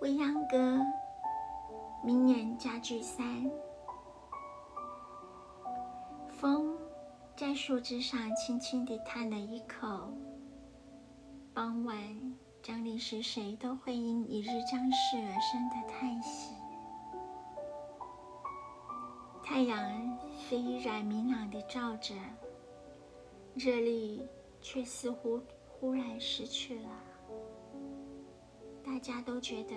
未央阁明年家具三。风在树枝上轻轻地叹了一口。傍晚，降临时，谁都会因一日将逝而生的叹息。太阳虽依然明朗地照着，热力却似乎忽然失去了。大家都觉得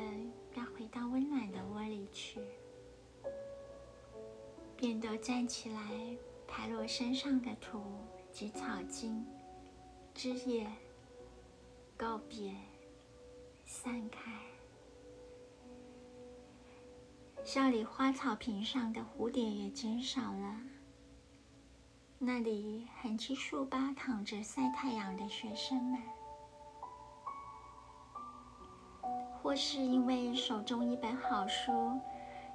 要回到温暖的窝里去，便都站起来。拍落身上的土及草茎、枝叶，告别，散开。校里花草坪上的蝴蝶也减少了。那里横七竖八躺着晒太阳的学生们，或是因为手中一本好书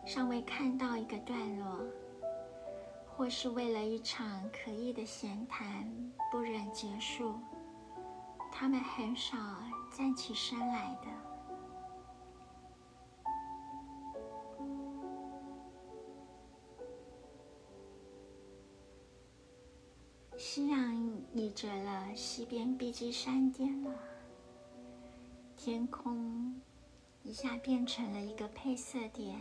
尚未看到一个段落。或是为了一场可意的闲谈不忍结束，他们很少站起身来的。夕阳倚着了西边碧基山巅了，天空一下变成了一个配色点。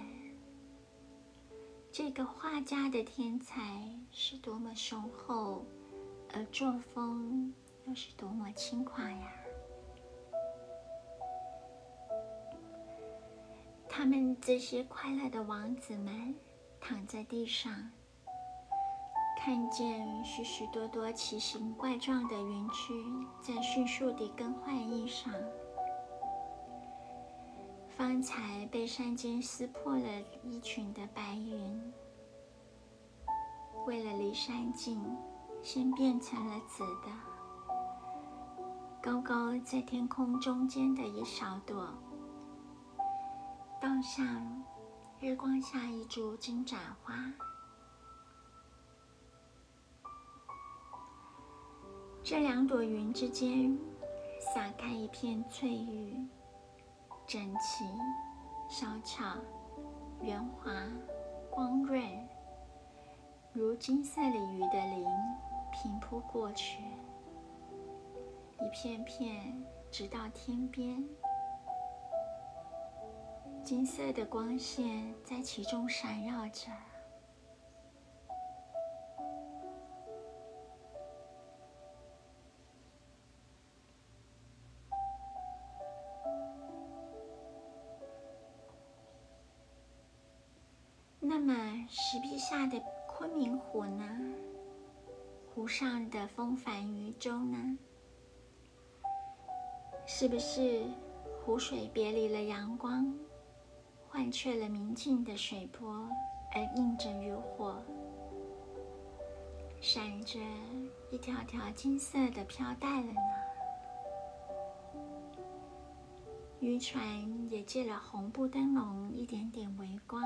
这个画家的天才是多么雄厚，而作风又是多么轻快呀！他们这些快乐的王子们躺在地上，看见许许多多奇形怪状的云区在迅速地更换衣裳。方才被山间撕破了衣裙的白云，为了离山近，先变成了紫的。高高在天空中间的一小朵，倒像日光下一株金盏花。这两朵云之间，洒开一片翠玉。整齐、小巧、圆滑、光润，如金色鲤鱼的鳞平铺过去，一片片直到天边，金色的光线在其中闪耀着。那么石壁下的昆明湖呢？湖上的风帆渔舟呢？是不是湖水别离了阳光，换却了明净的水波，而映着渔火，闪着一条条金色的飘带了呢？渔船也借了红布灯笼，一点点微光。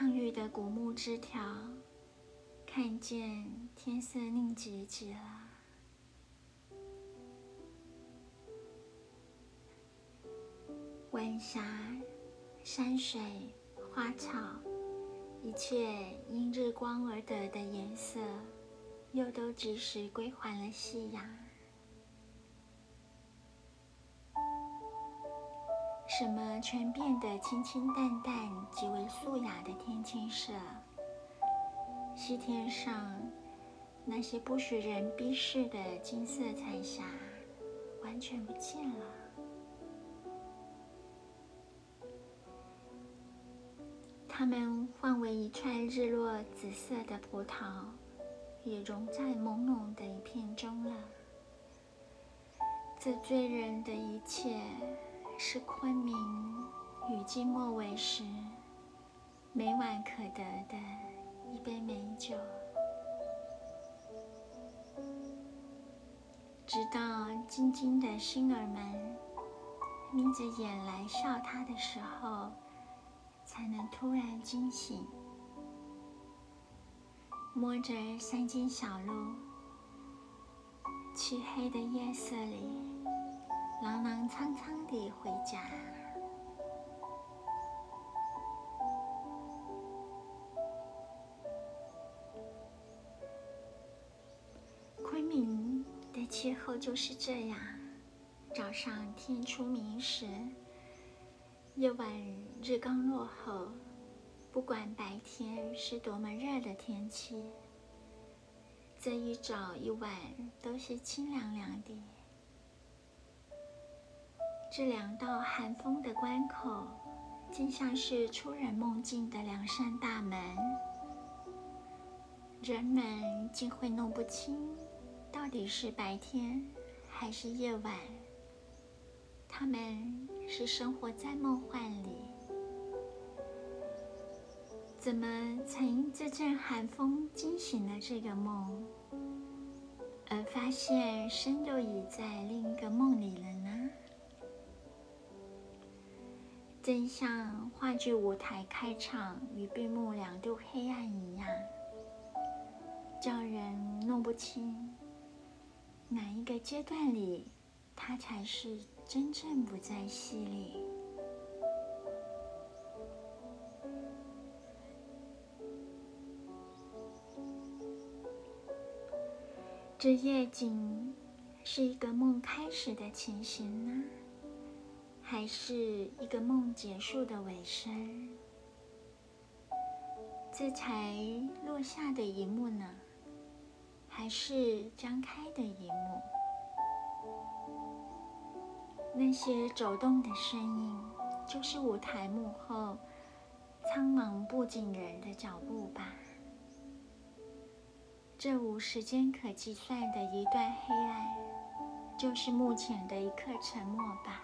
苍郁的古木枝条，看见天色宁寂极了。晚霞、山水、花草，一切因日光而得的颜色，又都及时归还了夕阳。什么全变得清清淡淡、极为素雅的天青色？西天上那些不许人逼视的金色彩霞，完全不见了。它们换为一串日落紫色的葡萄，也融在朦胧的一片中了。这醉人的一切。是昆明雨季末尾时每晚可得的一杯美酒，直到晶晶的星儿们眯着眼来笑他的时候，才能突然惊醒。摸着山间小路，漆黑的夜色里，苍苍地回家。昆明的气候就是这样：早上天出明时，夜晚日刚落后。不管白天是多么热的天气，这一早一晚都是清凉凉的。这两道寒风的关口，竟像是出人梦境的两扇大门，人们竟会弄不清到底是白天还是夜晚。他们是生活在梦幻里。怎么曾因这阵寒风惊醒了这个梦，而发现身又已在另一个梦里了呢？真像话剧舞台开场与闭幕两度黑暗一样，叫人弄不清哪一个阶段里，他才是真正不在戏里。这夜景是一个梦开始的情形呢，还是一个梦结束的尾声？这才落下的一幕呢，还是张开的一幕？那些走动的身影，就是舞台幕后苍茫不景人的脚步吧。这无时间可计算的一段黑暗，就是目前的一刻沉默吧。